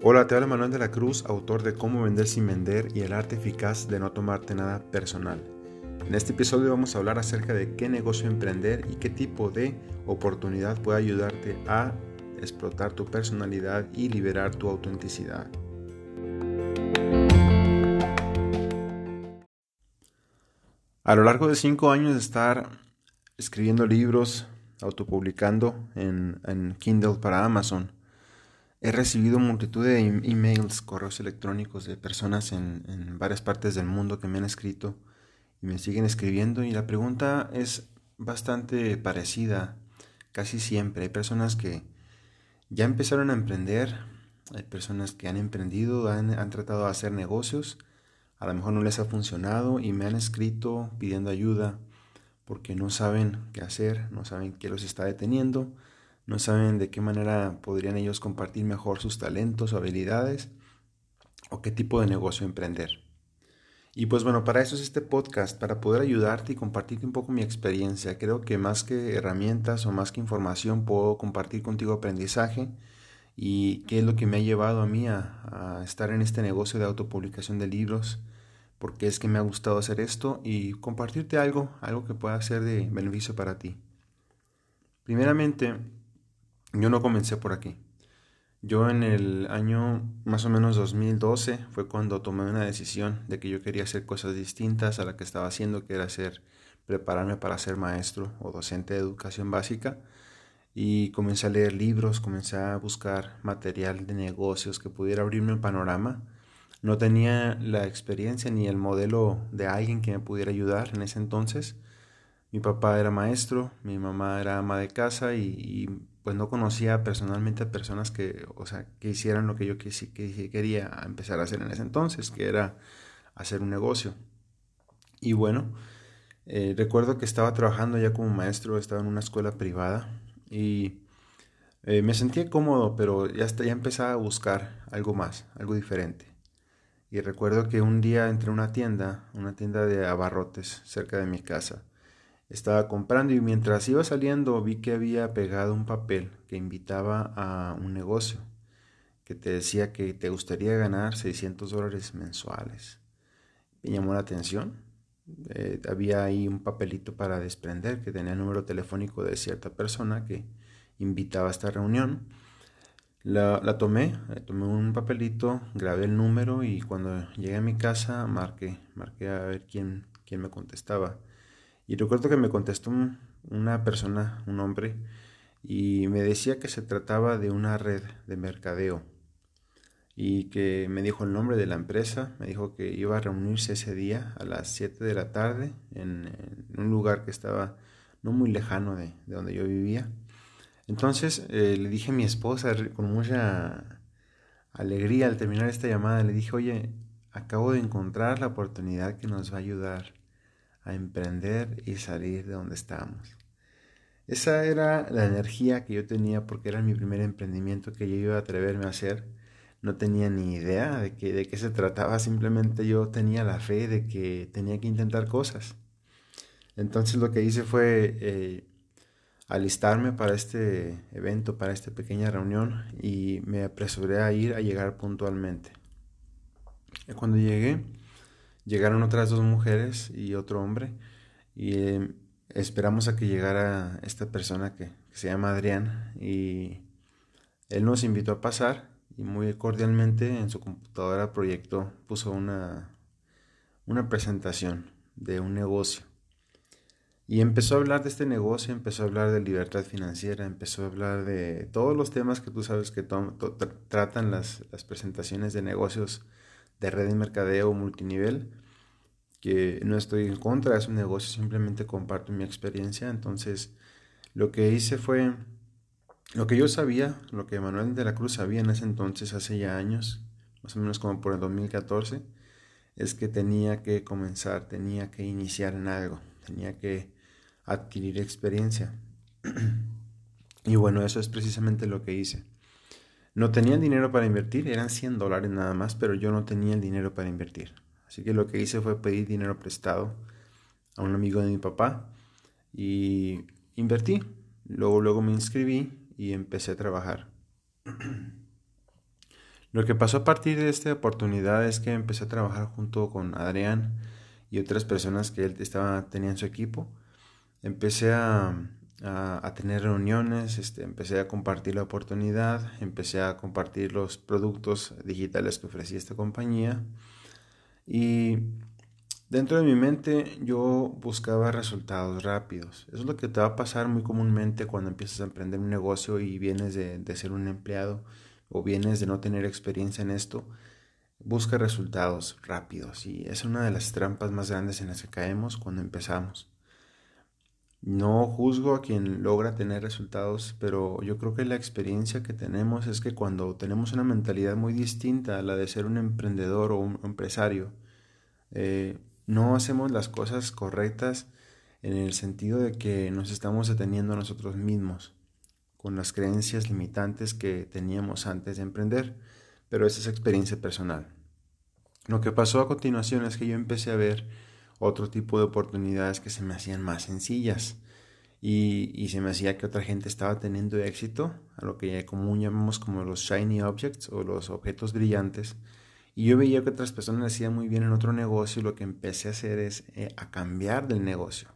Hola, te habla Manuel de la Cruz, autor de Cómo vender sin vender y el arte eficaz de no tomarte nada personal. En este episodio vamos a hablar acerca de qué negocio emprender y qué tipo de oportunidad puede ayudarte a explotar tu personalidad y liberar tu autenticidad. A lo largo de cinco años de estar escribiendo libros, autopublicando en, en Kindle para Amazon, he recibido multitud de em-, emails, correos electrónicos de personas en, en, varias partes del mundo que me han escrito y me siguen escribiendo y la pregunta es bastante parecida casi siempre. Hay personas que ya empezaron a emprender, hay personas que han emprendido, han, han tratado de hacer negocios, a lo mejor no les ha funcionado y me han escrito pidiendo ayuda porque no saben qué hacer, no saben qué los está deteniendo, no saben de qué manera podrían ellos compartir mejor sus talentos o habilidades o qué tipo de negocio emprender. Y pues bueno, para eso es este podcast, para poder ayudarte y compartirte un poco mi experiencia. Creo que más que herramientas o más que información puedo compartir contigo aprendizaje y qué es lo que me ha llevado a mí a, estar en este negocio de autopublicación de libros, porque es que me ha gustado hacer esto y compartirte algo, algo que pueda ser de beneficio para ti. Primeramente, yo no comencé por aquí. Yo en el año más o menos 2012 fue cuando tomé una decisión de que yo quería hacer cosas distintas a la que estaba haciendo, que era hacer, prepararme para ser maestro o docente de educación básica. Y comencé a leer libros, comencé a buscar material de negocios que pudiera abrirme un panorama. No tenía la experiencia ni el modelo de alguien que me pudiera ayudar en ese entonces. Mi papá era maestro, mi mamá era ama de casa y, y pues no conocía personalmente a personas que, o sea, que hicieran lo que yo que, que quería empezar a hacer en ese entonces, que era hacer un negocio. Y bueno, eh, recuerdo que estaba trabajando ya como maestro, estaba en una escuela privada y eh, me sentía cómodo, pero ya, hasta, ya empezaba a buscar algo más, algo diferente. Y recuerdo que un día entré a una tienda, una tienda de abarrotes cerca de mi casa, estaba comprando y mientras iba saliendo vi que había pegado un papel que invitaba a un negocio que te decía que te gustaría ganar 600 dólares mensuales. Me llamó la atención. Eh, había ahí un papelito para desprender que tenía el número telefónico de cierta persona que invitaba a esta reunión. La, tomé, eh, tomé un papelito, grabé el número y cuando llegué a mi casa marqué, marqué a ver quién, quién me contestaba. Y recuerdo que me contestó una persona, un hombre, y me decía que se trataba de una red de mercadeo y que me dijo el nombre de la empresa, me dijo que iba a reunirse ese día a las 7 de la tarde en, un lugar que estaba no muy lejano de, donde yo vivía. Entonces eh, le dije a mi esposa con mucha alegría al terminar esta llamada, le dije, oye, acabo de encontrar la oportunidad que nos va a ayudar a emprender y salir de donde estábamos. Esa era la energía que yo tenía porque era mi primer emprendimiento que yo iba a atreverme a hacer. No tenía ni idea de, que, de qué se trataba, simplemente yo tenía la fe de que tenía que intentar cosas. Entonces lo que hice fue eh, alistarme para este evento, para esta pequeña reunión y me apresuré a ir a llegar puntualmente. Cuando llegué, Llegaron otras dos mujeres y otro hombre y eh, esperamos a que llegara esta persona que, se llama Adrián y él nos invitó a pasar y muy cordialmente en su computadora proyectó, puso una, una presentación de un negocio. Y empezó a hablar de este negocio, empezó a hablar de libertad financiera, empezó a hablar de todos los temas que tú sabes que tratan las, las presentaciones de negocios de red de mercadeo multinivel, que no estoy en contra, es un negocio, simplemente comparto mi experiencia. Entonces, lo que hice fue, lo que yo sabía, lo que Manuel de la Cruz sabía en ese entonces, hace ya años, más o menos como por el 2014, es que tenía que comenzar, tenía que iniciar en algo, tenía que adquirir experiencia. y bueno, eso es precisamente lo que hice. No tenía el dinero para invertir, eran 100 dólares nada más, pero yo no tenía el dinero para invertir. Así que lo que hice fue pedir dinero prestado a un amigo de mi papá y invertí. Luego, luego me inscribí y empecé a trabajar. Lo que pasó a partir de esta oportunidad es que empecé a trabajar junto con Adrián y otras personas que él estaba, tenía en su equipo. Empecé a, a, tener reuniones, este, empecé a compartir la oportunidad, empecé a compartir los productos digitales que ofrecía esta compañía y dentro de mi mente yo buscaba resultados rápidos. Eso es lo que te va a pasar muy comúnmente cuando empiezas a emprender un negocio y vienes de, de ser un empleado o vienes de no tener experiencia en esto. Busca resultados rápidos y es una de las trampas más grandes en las que caemos cuando empezamos. No juzgo a quien logra tener resultados, pero yo creo que la experiencia que tenemos es que cuando tenemos una mentalidad muy distinta a la de ser un emprendedor o un empresario, eh, no hacemos las cosas correctas en el sentido de que nos estamos deteniendo a nosotros mismos con las creencias limitantes que teníamos antes de emprender, pero esa es experiencia personal. Lo que pasó a continuación es que yo empecé a ver otro tipo de oportunidades que se me hacían más sencillas y, se me hacía que otra gente estaba teniendo éxito, a lo que común llamamos como los shiny objects o los objetos brillantes. Y yo veía que otras personas hacían muy bien en otro negocio y lo que empecé a hacer es eh, a cambiar del negocio.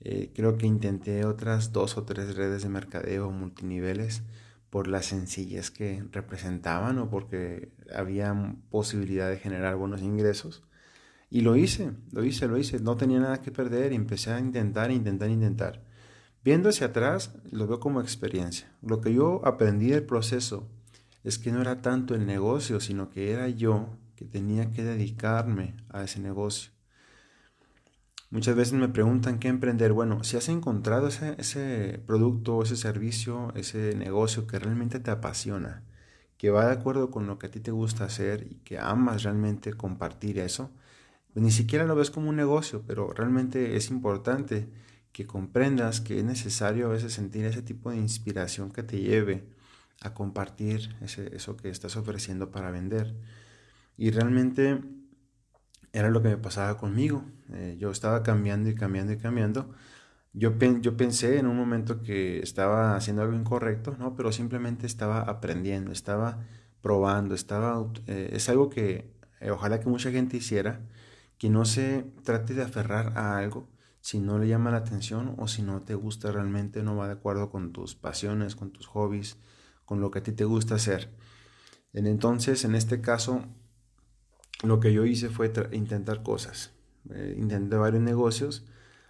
Eh, creo que intenté otras dos o tres redes de mercadeo multiniveles por la sencillez que representaban o porque había posibilidad de generar buenos ingresos. Y lo hice, lo hice, lo hice. No tenía nada que perder y empecé a intentar, intentar, intentar. Viendo hacia atrás, lo veo como experiencia. Lo que yo aprendí del proceso es que no era tanto el negocio, sino que era yo que tenía que dedicarme a ese negocio. Muchas veces me preguntan qué emprender. Bueno, si has encontrado ese, ese producto, ese servicio, ese negocio que realmente te apasiona, que va de acuerdo con lo que a ti te gusta hacer y que amas realmente compartir eso, ni siquiera lo ves como un negocio, pero realmente es importante que comprendas que es necesario a veces sentir ese tipo de inspiración que te lleve a compartir eso que estás ofreciendo para vender. Y realmente era lo que me pasaba conmigo. Eh, yo estaba cambiando y cambiando y cambiando. Yo, yo pensé en un momento que estaba haciendo algo incorrecto, ¿no? pero simplemente estaba aprendiendo, estaba probando, estaba, eh, es algo que eh, ojalá que mucha gente hiciera que no se trate de aferrar a algo si no le llama la atención o si no te gusta realmente, no va de acuerdo con tus pasiones, con tus hobbies, con lo que a ti te gusta hacer. Entonces, en este caso, lo que yo hice fue intentar cosas. Eh, intenté varios negocios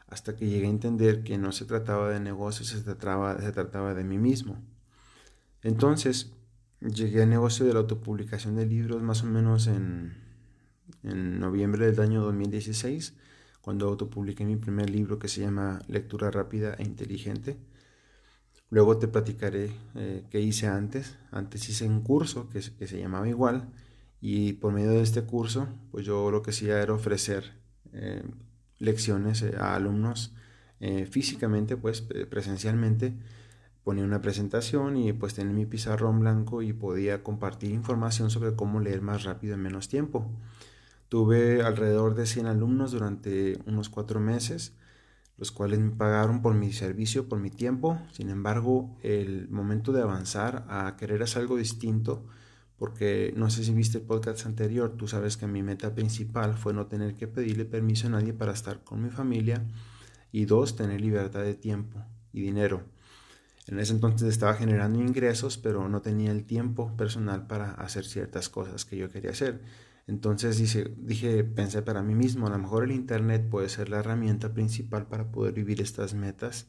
hasta que llegué a entender que no se trataba de negocios, se trataba, se trataba de mí mismo. Entonces, llegué al negocio de la autopublicación de libros más o menos en en noviembre del año 2016, cuando autopubliqué mi primer libro que se llama Lectura rápida e inteligente. Luego te platicaré eh, qué hice antes. Antes hice un curso que, que, se llamaba igual y por medio de este curso, pues yo lo que hacía era ofrecer eh, lecciones eh, a alumnos físicamente, pues presencialmente. Ponía una presentación y pues tenía mi pizarrón blanco y podía compartir información sobre cómo leer más rápido en menos tiempo. Tuve alrededor de 100 alumnos durante unos cuatro meses, los cuales me pagaron por mi servicio, por mi tiempo. Sin embargo, el momento de avanzar a querer hacer algo distinto, porque no sé si viste el podcast anterior, tú sabes que mi meta principal fue no tener que pedirle permiso a nadie para estar con mi familia y dos, tener libertad de tiempo y dinero. En ese entonces estaba generando ingresos, pero no tenía el tiempo personal para hacer ciertas cosas que yo quería hacer. Entonces dije, pensé para mí mismo, a lo mejor el Internet puede ser la herramienta principal para poder vivir estas metas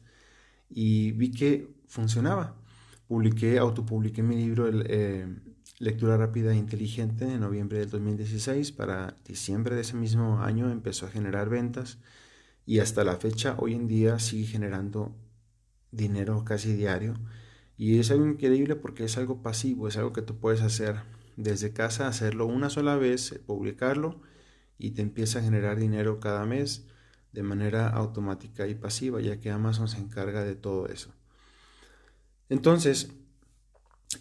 y vi que funcionaba. Publiqué, autopubliqué mi libro eh, Lectura Rápida e Inteligente en noviembre del 2016. Para diciembre de ese mismo año empezó a generar ventas y hasta la fecha, hoy en día, sigue generando dinero casi diario. Y es algo increíble porque es algo pasivo, es algo que tú puedes hacer desde casa hacerlo una sola vez, publicarlo y te empieza a generar dinero cada mes de manera automática y pasiva, ya que Amazon se encarga de todo eso. Entonces,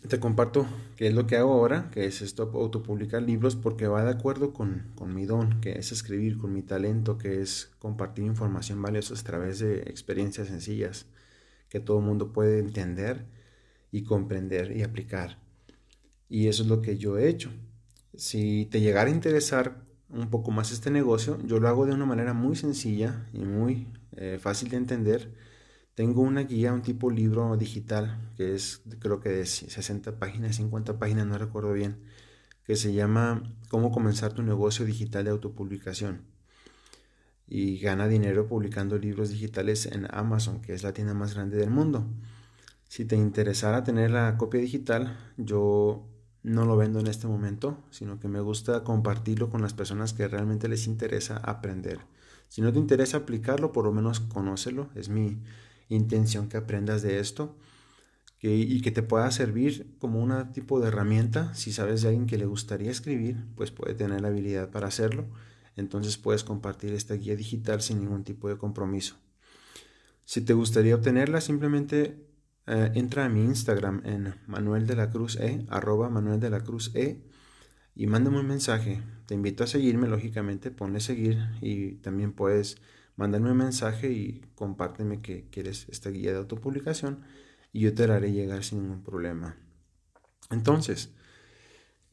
te comparto qué es lo que hago ahora, que es esto, autopublicar libros, porque va de acuerdo con, con, mi don, que es escribir, con mi talento, que es compartir información valiosa a través de experiencias sencillas que todo el mundo puede entender y comprender y aplicar. Y eso es lo que yo he hecho. Si te llegara a interesar un poco más este negocio, yo lo hago de una manera muy sencilla y muy eh, fácil de entender. Tengo una guía, un tipo libro digital, que es creo que de 60 páginas, 50 páginas, no recuerdo bien, que se llama Cómo comenzar tu negocio digital de autopublicación. Y gana dinero publicando libros digitales en Amazon, que es la tienda más grande del mundo. Si te interesara tener la copia digital, yo no lo vendo en este momento, sino que me gusta compartirlo con las personas que realmente les interesa aprender. Si no te interesa aplicarlo, por lo menos conócelo. Es mi intención que aprendas de esto y que te pueda servir como un tipo de herramienta. Si sabes de alguien que le gustaría escribir, pues puede tener la habilidad para hacerlo. Entonces puedes compartir esta guía digital sin ningún tipo de compromiso. Si te gustaría obtenerla, simplemente eh, entra a mi Instagram en Manuel de la Cruz E, arroba Manuel de la Cruz E, y mándame un mensaje. Te invito a seguirme, lógicamente, ponle seguir y también puedes mandarme un mensaje y compárteme que quieres esta guía de autopublicación y yo te la haré llegar sin ningún problema. Entonces,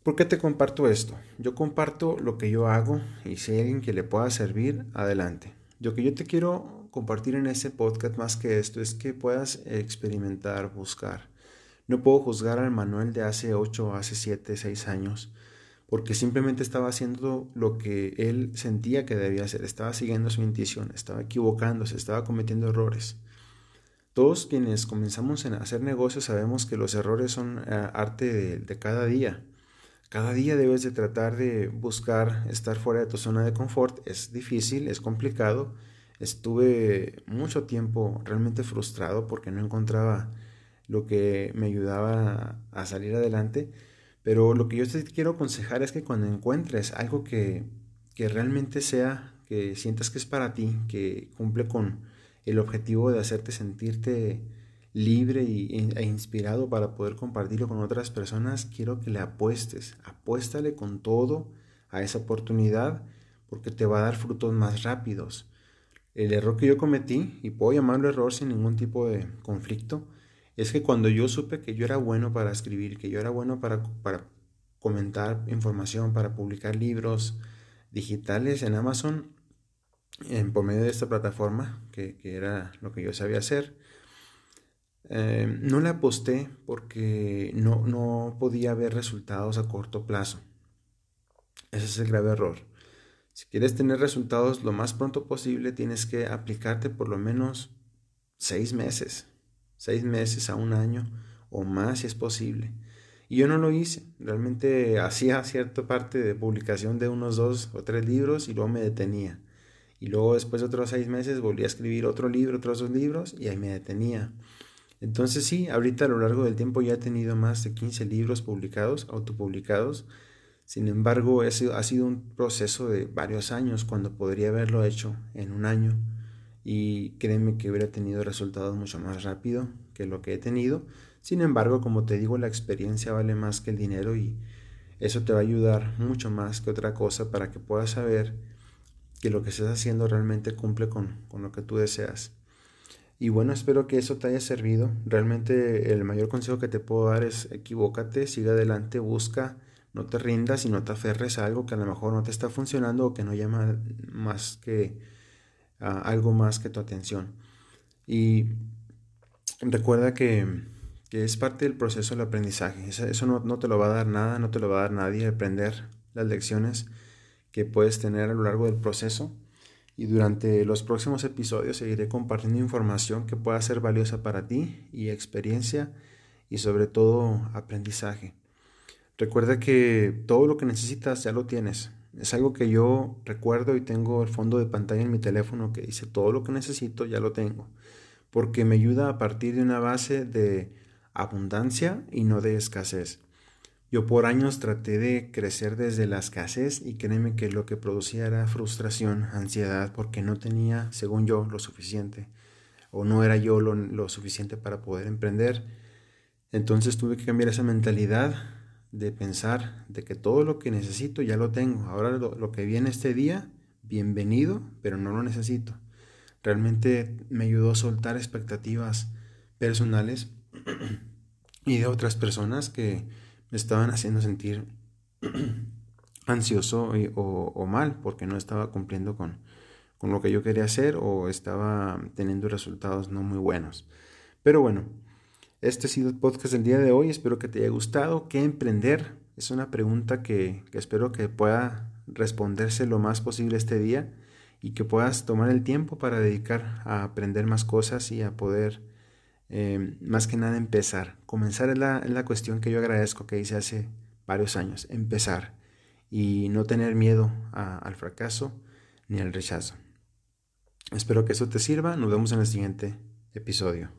¿por qué te comparto esto? Yo comparto lo que yo hago y si hay alguien que le pueda servir, adelante. Lo que yo te quiero compartir en este podcast más que esto es que puedas experimentar, buscar. No puedo juzgar al Manuel de hace 8, hace 7, 6 años, porque simplemente estaba haciendo lo que él sentía que debía hacer, estaba siguiendo su intuición, estaba equivocándose, estaba cometiendo errores. Todos quienes comenzamos a hacer negocios sabemos que los errores son eh, arte de, de cada día. Cada día debes de tratar de buscar estar fuera de tu zona de confort. Es difícil, es complicado, estuve mucho tiempo realmente frustrado porque no encontraba lo que me ayudaba a salir adelante. Pero lo que yo te quiero aconsejar es que cuando encuentres algo que, que realmente sea, que sientas que es para ti, que cumple con el objetivo de hacerte sentirte libre e inspirado para poder compartirlo con otras personas, quiero que le apuestes, apuéstale con todo a esa oportunidad porque te va a dar frutos más rápidos. El error que yo cometí, y puedo llamarlo error sin ningún tipo de conflicto, es que cuando yo supe que yo era bueno para escribir, que yo era bueno para, para comentar información, para publicar libros digitales en Amazon, en, por medio de esta plataforma, que, era lo que yo sabía hacer, eh, no le aposté porque no, no podía ver resultados a corto plazo. Ese es el grave error. Si quieres tener resultados lo más pronto posible, tienes que aplicarte por lo menos seis meses, seis meses a un año o más si es posible. Y yo no lo hice, realmente hacía cierta parte de publicación de unos dos o tres libros y luego me detenía. Y luego después de otros seis meses volví a escribir otro libro, otros dos libros y ahí me detenía. Entonces sí, ahorita a lo largo del tiempo ya he tenido más de 15 libros publicados, autopublicados, sin embargo, ese ha sido un proceso de varios años cuando podría haberlo hecho en un año y créeme que hubiera tenido resultados mucho más rápido que lo que he tenido. Sin embargo, como te digo, la experiencia vale más que el dinero y eso te va a ayudar mucho más que otra cosa para que puedas saber que lo que estás haciendo realmente cumple con, con lo que tú deseas. Y bueno, espero que eso te haya servido. Realmente el mayor consejo que te puedo dar es equivócate, sigue adelante, busca no te rindas y no te aferres a algo que a lo mejor no te está funcionando o que no llama más que algo más que tu atención. Y recuerda que, es parte del proceso del aprendizaje. Eso, no, no, te lo va a dar nada, no te lo va a dar nadie. Aprender las lecciones que puedes tener a lo largo del proceso. Y durante los próximos episodios seguiré compartiendo información que pueda ser valiosa para ti y experiencia y sobre todo aprendizaje. Recuerda que todo lo que necesitas ya lo tienes. Es algo que yo recuerdo y tengo el fondo de pantalla en mi teléfono que dice todo lo que necesito ya lo tengo. Porque me ayuda a partir de una base de abundancia y no de escasez. Yo por años traté de crecer desde la escasez y créeme que lo que producía era frustración, ansiedad, porque no tenía, según yo, lo suficiente o no era yo lo, lo suficiente para poder emprender. Entonces tuve que cambiar esa mentalidad de pensar de que todo lo que necesito ya lo tengo. Ahora lo, que viene este día, bienvenido, pero no lo necesito. Realmente me ayudó a soltar expectativas personales y de otras personas que me estaban haciendo sentir ansioso o, mal porque no estaba cumpliendo con, con lo que yo quería hacer o estaba teniendo resultados no muy buenos. Pero bueno, este ha sido el podcast del día de hoy. Espero que te haya gustado. ¿Qué emprender? Es una pregunta que, espero que pueda responderse lo más posible este día y que puedas tomar el tiempo para dedicar a aprender más cosas y a poder eh, más que nada empezar. Comenzar es la, la cuestión que yo agradezco que hice hace varios años. Empezar y no tener miedo al fracaso ni al rechazo. Espero que eso te sirva. Nos vemos en el siguiente episodio.